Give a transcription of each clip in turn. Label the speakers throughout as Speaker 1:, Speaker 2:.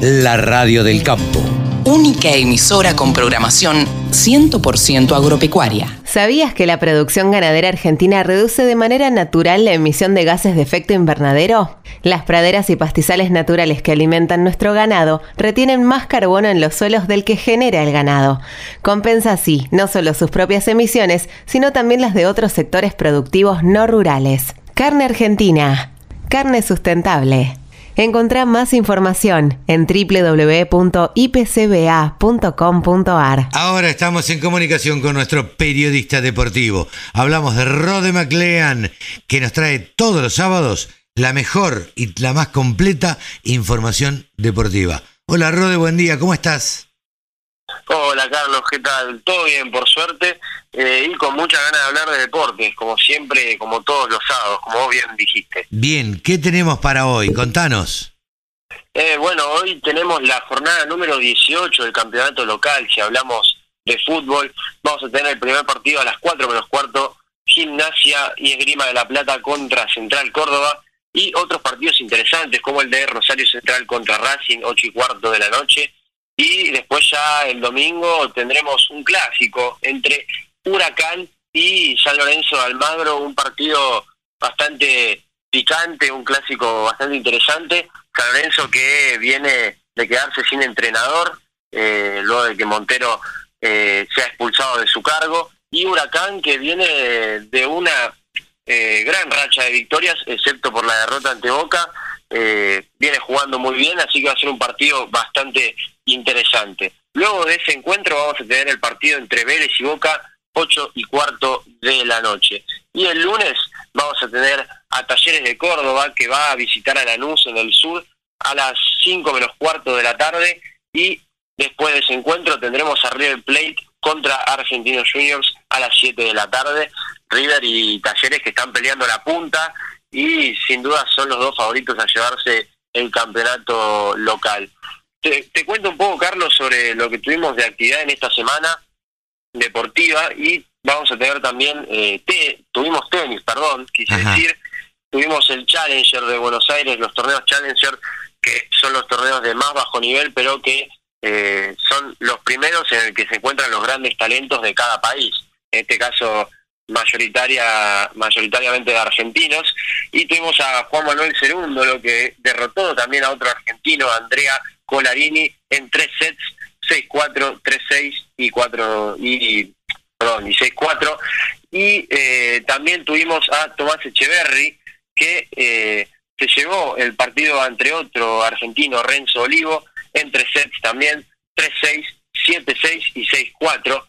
Speaker 1: la radio del campo.
Speaker 2: Única emisora con programación 100% agropecuaria.
Speaker 3: ¿Sabías que la producción ganadera argentina reduce de manera natural la emisión de gases de efecto invernadero? Las praderas y pastizales naturales que alimentan nuestro ganado retienen más carbono en los suelos del que genera el ganado. Compensa así no solo sus propias emisiones, sino también las de otros sectores productivos no rurales. Carne argentina. Carne sustentable. Encontrá más información en www.ipcba.com.ar.
Speaker 4: Ahora estamos en comunicación con nuestro periodista deportivo. Hablamos de Rode McLean, que nos trae todos los sábados la mejor y la más completa información deportiva. Hola Rode, buen día, ¿cómo estás?
Speaker 5: Hola Carlos, ¿qué tal? Todo bien, por suerte, eh, y con muchas ganas de hablar de deportes, como siempre, como todos los sábados, como vos bien dijiste.
Speaker 4: Bien, ¿qué tenemos para hoy? Contanos.
Speaker 5: Eh, bueno, hoy tenemos la jornada número 18 del campeonato local, si hablamos de fútbol, vamos a tener el primer partido a las 4 menos cuarto, Gimnasia y Esgrima de la Plata contra Central Córdoba, y otros partidos interesantes como el de Rosario Central contra Racing, 8 y cuarto de la noche, y después ya el domingo tendremos un clásico entre Huracán y San Lorenzo de Almagro, un partido bastante picante, un clásico bastante interesante. San Lorenzo que viene de quedarse sin entrenador, eh, luego de que Montero eh, sea expulsado de su cargo, y Huracán que viene de una eh, gran racha de victorias, excepto por la derrota ante Boca, eh, viene jugando muy bien, así que va a ser un partido bastante interesante. Luego de ese encuentro vamos a tener el partido entre Vélez y Boca, 8 y cuarto de la noche. Y el lunes vamos a tener a Talleres de Córdoba, que va a visitar a Lanús en el sur a las 5 menos cuarto de la tarde. Y después de ese encuentro tendremos a River Plate contra Argentinos Juniors a las 7 de la tarde. River y Talleres que están peleando la punta y sin duda son los dos favoritos a llevarse el campeonato local. Te, cuento un poco, Carlos, sobre lo que tuvimos de actividad en esta semana deportiva y vamos a tener también, eh, tuvimos tenis, perdón, quise decir, tuvimos el Challenger de Buenos Aires, los torneos Challenger, que son los torneos de más bajo nivel, pero que eh, son los primeros en el que se encuentran los grandes talentos de cada país. En este caso, mayoritaria mayoritariamente de argentinos y tuvimos a Juan Manuel lo que derrotó también a otro argentino Andrea Colarini en tres sets, 6-4, 3-6 y 4 y perdón, y 6-4 y eh, también tuvimos a Tomás Echeverry que eh, se llevó el partido entre otro argentino Renzo Olivo en tres sets también 3-6, 7-6 y 6-4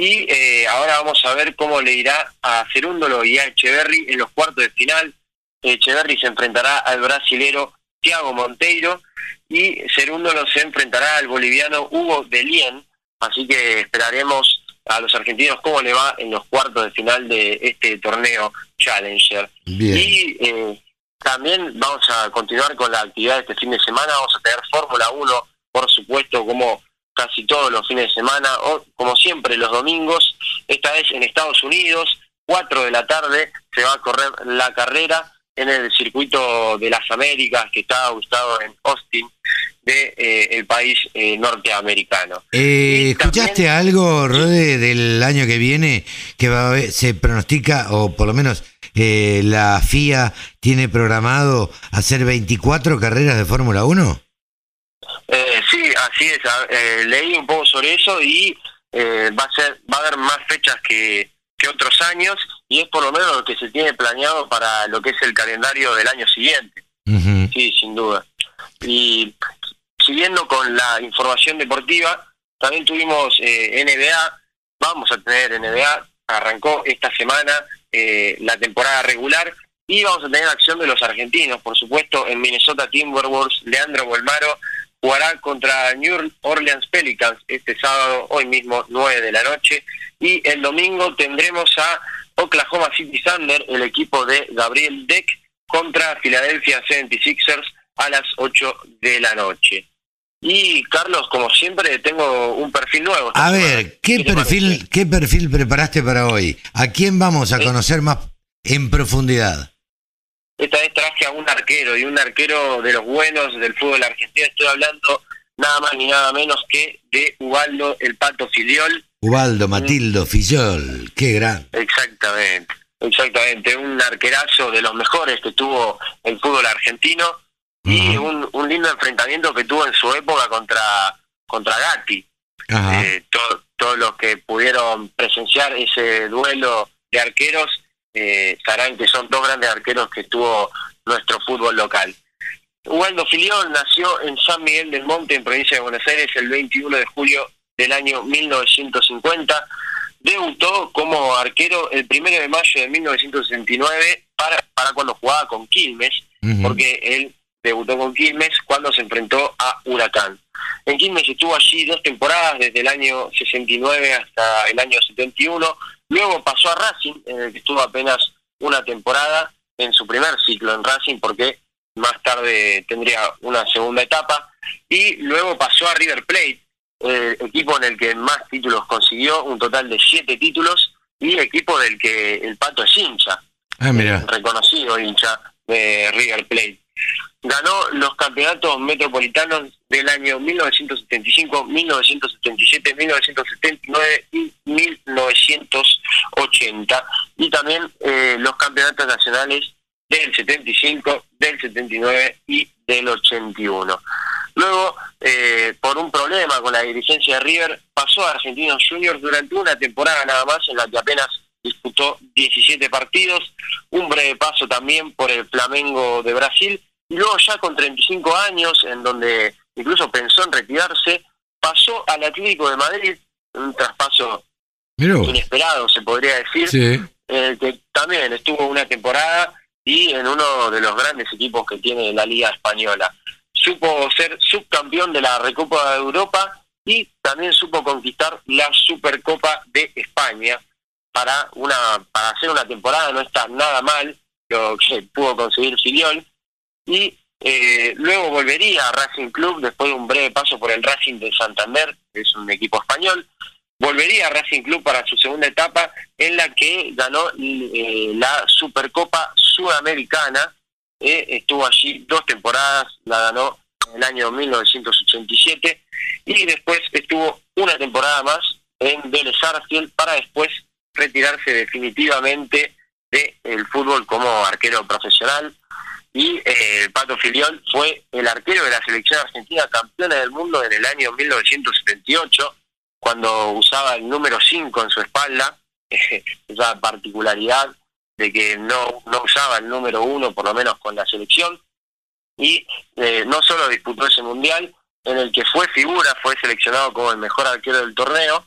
Speaker 5: y eh, ahora vamos a ver cómo le irá a Cerúndolo y a Echeverry en los cuartos de final. Echeverry se enfrentará al brasilero Thiago Monteiro y Cerúndolo se enfrentará al boliviano Hugo Delien. Así que esperaremos a los argentinos cómo le va en los cuartos de final de este torneo Challenger. Y eh, también vamos a continuar con la actividad de este fin de semana. Vamos a tener Fórmula 1, por supuesto, como casi todos los fines de semana, o como siempre los domingos, esta vez en Estados Unidos, 4 de la tarde se va a correr la carrera en el circuito de las Américas que está ubicado en Austin de eh, el país eh, norteamericano.
Speaker 4: Eh, ¿Escuchaste algo, Rode, del año que viene que va a se pronostica, o por lo menos la FIA tiene programado hacer 24 carreras de Fórmula 1?
Speaker 5: Sí, así es. Eh, leí un poco sobre eso y eh, va a ser, va a haber más fechas que, que otros años y es por lo menos lo que se tiene planeado para lo que es el calendario del año siguiente. Sí, sin duda. Y siguiendo con la información deportiva, también tuvimos eh, NBA, vamos a tener NBA, arrancó esta semana eh, la temporada regular y vamos a tener acción de los argentinos, por supuesto, en Minnesota Timberwolves, Leandro Bolmaro jugará contra New Orleans Pelicans este sábado, hoy mismo, 9 de la noche. Y el domingo tendremos a Oklahoma City Thunder, el equipo de Gabriel Deck, contra Philadelphia 76ers a las 8 de la noche. Y Carlos, como siempre, tengo un perfil nuevo.
Speaker 4: A ver, ¿qué, perfil, ¿qué perfil preparaste para hoy? ¿A quién vamos a conocer más en profundidad?
Speaker 5: Esta vez traje a un arquero y un arquero de los buenos del fútbol argentino. Estoy hablando nada más ni nada menos que de Ubaldo el Pato Filiol.
Speaker 4: Ubaldo Matildo Filiol, qué gran.
Speaker 5: Exactamente, exactamente. Un arquerazo de los mejores que tuvo el fútbol argentino y un, un, lindo enfrentamiento que tuvo en su época contra, contra Gatti. Eh, todos los que pudieron presenciar ese duelo de arqueros eh, sabrán que son dos grandes arqueros que tuvo nuestro fútbol local. Ubaldo Filión nació en San Miguel del Monte, en provincia de Buenos Aires, el 21 de julio del año 1950. Debutó como arquero el 1 de mayo de 1969 para, para cuando jugaba con Quilmes, porque él debutó con Quilmes cuando se enfrentó a Huracán. En Quilmes estuvo allí dos temporadas, desde el año 69 hasta el año 71. Luego pasó a Racing, en el que estuvo apenas una temporada en su primer ciclo en Racing, porque más tarde tendría una segunda etapa. Y luego pasó a River Plate, eh, equipo en el que más títulos consiguió, un total de siete títulos, y equipo del que el Pato es hincha.
Speaker 4: Ah, mira.
Speaker 5: reconocido hincha de River Plate ganó los campeonatos metropolitanos del año 1975, 1977, 1979 y 1980 y también eh, los campeonatos nacionales del 75, del 79 y del 81. Luego, eh, por un problema con la dirigencia de River, pasó a Argentinos Juniors durante una temporada nada más en la que apenas disputó 17 partidos, un breve paso también por el Flamengo de Brasil y luego ya con 35 años, en donde incluso pensó en retirarse, pasó al Atlético de Madrid, un traspaso inesperado, se podría decir, el que también estuvo una temporada y en uno de los grandes equipos que tiene la Liga Española. Supo ser subcampeón de la Recopa de Europa y también supo conquistar la Supercopa de España para una para hacer una temporada no está nada mal lo que pudo conseguir Filiol y eh, luego volvería a Racing Club después de un breve paso por el Racing de Santander, que es un equipo español. Volvería a Racing Club para su segunda etapa en la que ganó eh, la Supercopa Sudamericana. Eh, estuvo allí dos temporadas, la ganó en el año 1987 y después estuvo una temporada más en Vélez para después retirarse definitivamente del fútbol como arquero profesional y eh, Pato Filión fue el arquero de la selección argentina campeona del mundo en el año 1978, cuando usaba el número 5 en su espalda, esa particularidad de que no, no usaba el número 1, por lo menos con la selección, y eh, no solo disputó ese mundial, en el que fue figura, fue seleccionado como el mejor arquero del torneo,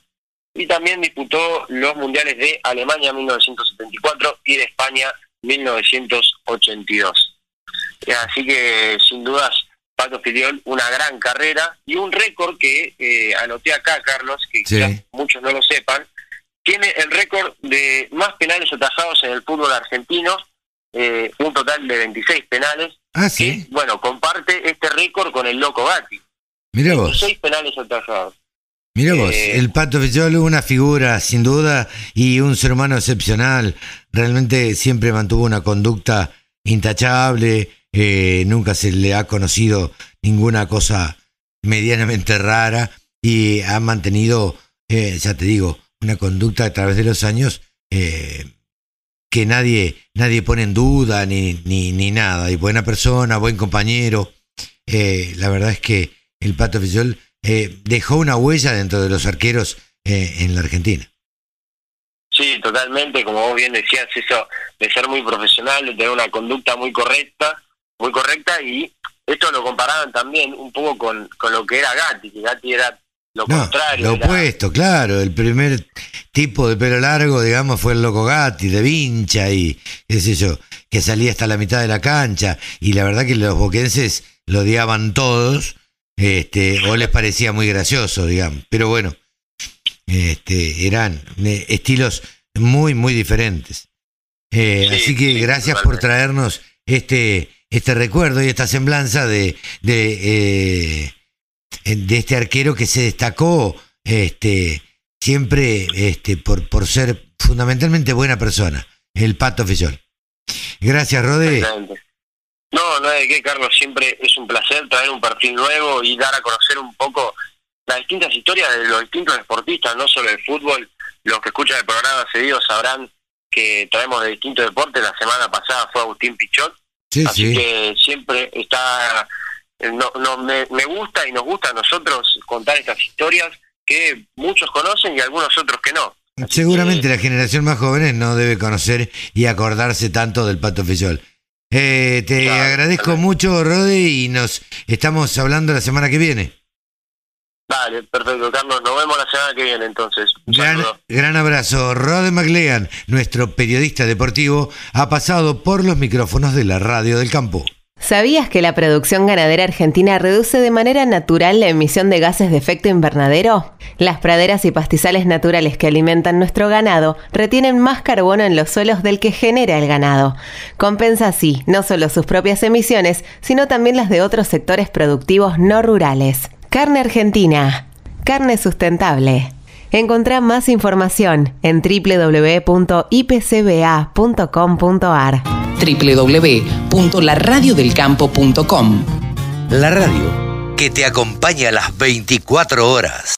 Speaker 5: y también disputó los mundiales de Alemania 1974 y de España 1982. Así que sin dudas, Pato Filiol, una gran carrera y un récord que eh, anoté acá, Carlos, que quizás muchos no lo sepan, tiene el récord de más penales atajados en el fútbol argentino, eh, un total de 26 penales.
Speaker 4: Ah, sí.
Speaker 5: bueno, comparte este récord con el Loco Gatti.
Speaker 4: Mira vos.
Speaker 5: 26 penales atajados.
Speaker 4: Mira vos, eh, el Pato Filiol, una figura sin duda y un ser humano excepcional. Realmente siempre mantuvo una conducta intachable, eh, nunca se le ha conocido ninguna cosa medianamente rara y ha mantenido, eh, ya te digo, una conducta a través de los años eh, que nadie, nadie pone en duda ni, ni, ni, nada. Y buena persona, buen compañero. la verdad es que el Pato Fisiol dejó una huella dentro de los arqueros en la Argentina.
Speaker 5: Sí, totalmente, como vos bien decías, eso de ser muy profesional, de tener una conducta muy correcta muy correcta y esto lo comparaban también un poco con, con lo que era Gatti, que Gatti era lo contrario.
Speaker 4: Lo opuesto, claro. El primer tipo de pelo largo, digamos, fue el loco Gatti, de vincha y qué sé yo, que salía hasta la mitad de la cancha. Y la verdad que los boquenses lo odiaban todos, este, o les parecía muy gracioso, digamos. Pero bueno, este, eran eh, estilos muy, muy diferentes. Eh, así que gracias por traernos este este recuerdo y esta semblanza de, de, eh, de este arquero que se destacó este, siempre este, por, por ser fundamentalmente buena persona, el Pato Fillol. Gracias, Rode.
Speaker 5: No, no es de qué, Carlos. Siempre es un placer traer un perfil nuevo y dar a conocer un poco las distintas historias de los distintos deportistas, no solo el fútbol. Los que escuchan el programa seguido sabrán que traemos de distintos deportes. La semana pasada fue Agustín Pichot. Así que siempre está... No, no, me, me gusta y nos gusta a nosotros contar estas historias que muchos conocen y algunos otros que no.
Speaker 4: Seguramente la generación más joven no debe conocer y acordarse tanto del Pato Fillol. Eh, te agradezco mucho, Rode, y nos estamos hablando la semana que viene.
Speaker 5: Vale, perfecto, Carlos. Nos vemos la semana que viene, entonces.
Speaker 4: gran, gran abrazo. Rode McLean, nuestro periodista deportivo, ha pasado por los micrófonos de la Radio del Campo.
Speaker 3: ¿Sabías que la producción ganadera argentina reduce de manera natural la emisión de gases de efecto invernadero? Las praderas y pastizales naturales que alimentan nuestro ganado retienen más carbono en los suelos del que genera el ganado. Compensa así no solo sus propias emisiones, sino también las de otros sectores productivos no rurales. Carne Argentina. Carne sustentable. Encontrá más información en www.ipcba.com.ar
Speaker 2: www.laradiodelcampo.com
Speaker 1: La radio que te acompaña a las 24 horas.